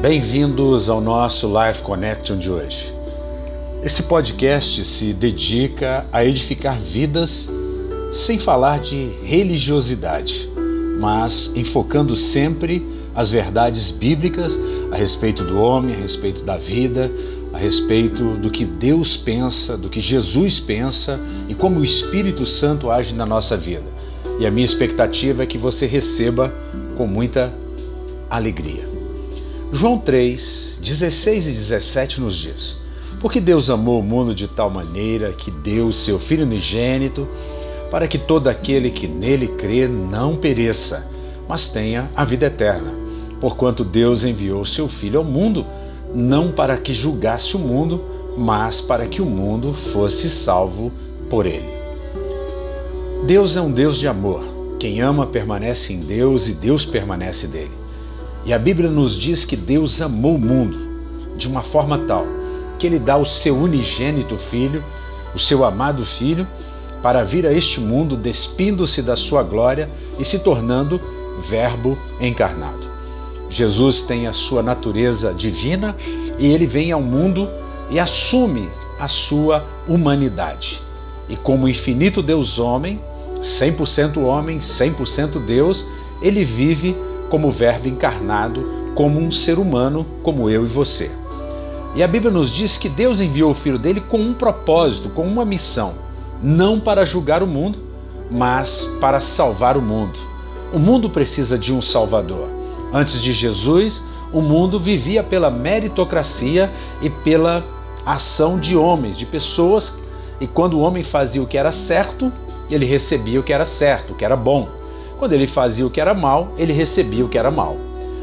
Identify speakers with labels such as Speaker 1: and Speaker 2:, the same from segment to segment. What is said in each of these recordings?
Speaker 1: Bem-vindos ao nosso Life Connection de hoje. Esse podcast se dedica a edificar vidas sem falar de religiosidade, mas enfocando sempre as verdades bíblicas a respeito do homem, a respeito da vida, a respeito do que Deus pensa, do que Jesus pensa e como o Espírito Santo age na nossa vida. E a minha expectativa é que você receba com muita alegria. João 3, 16 e 17 nos diz: Porque Deus amou o mundo de tal maneira que deu o seu Filho unigênito, para que todo aquele que nele crê não pereça, mas tenha a vida eterna. Porquanto Deus enviou seu Filho ao mundo, não para que julgasse o mundo, mas para que o mundo fosse salvo por ele. Deus é um Deus de amor. Quem ama permanece em Deus e Deus permanece dele. E a Bíblia nos diz que Deus amou o mundo de uma forma tal que ele dá o seu unigênito filho, o seu amado filho, para vir a este mundo despindo-se da sua glória e se tornando Verbo encarnado. Jesus tem a sua natureza divina e ele vem ao mundo e assume a sua humanidade. E como infinito Deus homem, 100% homem, 100% Deus, ele vive como Verbo encarnado, como um ser humano, como eu e você. E a Bíblia nos diz que Deus enviou o Filho dele com um propósito, com uma missão, não para julgar o mundo, mas para salvar o mundo. O mundo precisa de um Salvador. Antes de Jesus, o mundo vivia pela meritocracia e pela ação de homens, de pessoas, e quando o homem fazia o que era certo, ele recebia o que era certo, o que era bom. Quando ele fazia o que era mal, ele recebia o que era mal.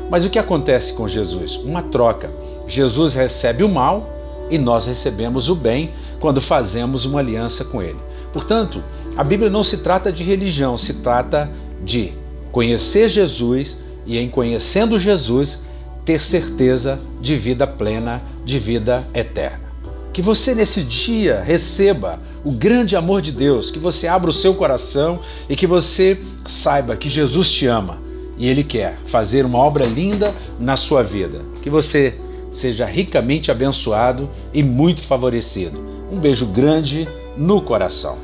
Speaker 1: Mas o que acontece com Jesus? Uma troca. Jesus recebe o mal e nós recebemos o bem quando fazemos uma aliança com ele. Portanto, a Bíblia não se trata de religião, se trata de conhecer Jesus e, em conhecendo Jesus, ter certeza de vida plena, de vida eterna. Que você nesse dia receba o grande amor de Deus, que você abra o seu coração e que você saiba que Jesus te ama e Ele quer fazer uma obra linda na sua vida. Que você seja ricamente abençoado e muito favorecido. Um beijo grande no coração.